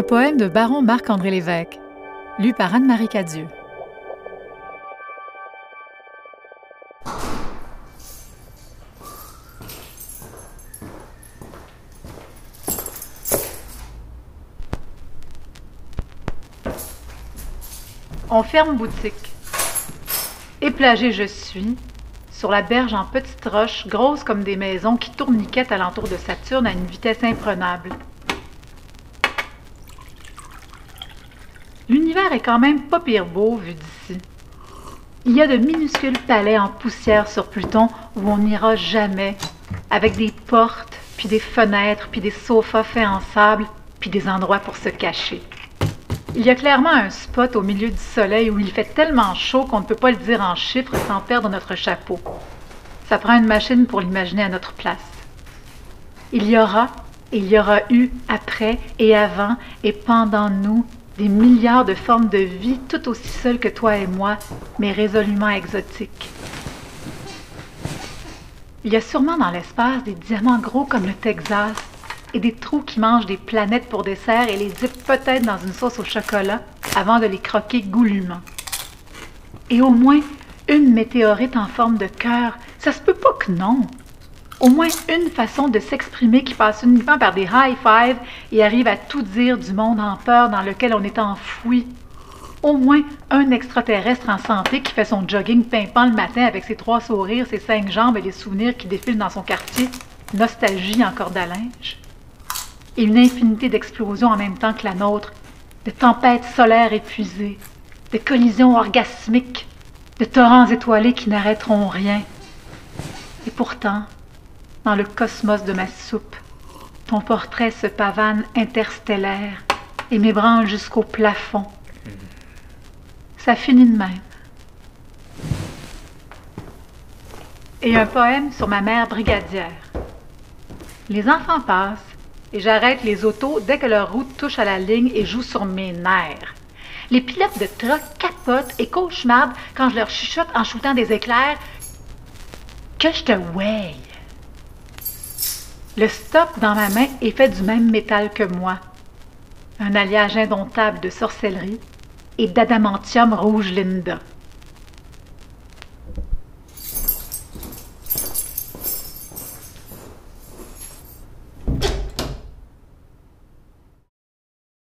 Un poème de Baron Marc-André Lévesque, lu par Anne-Marie Cadieux. On ferme boutique. Éplagé je suis, sur la berge en petites roches, grosses comme des maisons qui tourniquettent alentour de Saturne à une vitesse imprenable. L'univers est quand même pas pire beau vu d'ici. Il y a de minuscules palais en poussière sur Pluton où on n'ira jamais, avec des portes, puis des fenêtres, puis des sofas faits en sable, puis des endroits pour se cacher. Il y a clairement un spot au milieu du soleil où il fait tellement chaud qu'on ne peut pas le dire en chiffres sans perdre notre chapeau. Ça prend une machine pour l'imaginer à notre place. Il y aura, et il y aura eu après et avant et pendant nous milliards de formes de vie tout aussi seules que toi et moi, mais résolument exotiques. Il y a sûrement dans l'espace des diamants gros comme le Texas, et des trous qui mangent des planètes pour dessert et les dippent peut-être dans une sauce au chocolat avant de les croquer goulûment. Et au moins une météorite en forme de cœur, ça se peut pas que non. Au moins une façon de s'exprimer qui passe uniquement par des high fives et arrive à tout dire du monde en peur dans lequel on est enfoui. Au moins un extraterrestre en santé qui fait son jogging pimpant le matin avec ses trois sourires, ses cinq jambes et les souvenirs qui défilent dans son quartier. Nostalgie en corde et une infinité d'explosions en même temps que la nôtre, de tempêtes solaires épuisées, de collisions orgasmiques, de torrents étoilés qui n'arrêteront rien. Et pourtant, dans le cosmos de ma soupe, ton portrait se pavane interstellaire et m'ébranle jusqu'au plafond. Ça finit de même. Et un poème sur ma mère brigadière. Les enfants passent et j'arrête les autos dès que leur route touche à la ligne et joue sur mes nerfs. Les pilotes de truck capotent et cauchemardent quand je leur chuchote en shootant des éclairs que je te weigh. Le stop dans ma main est fait du même métal que moi. Un alliage indomptable de sorcellerie et d'adamantium rouge Linda.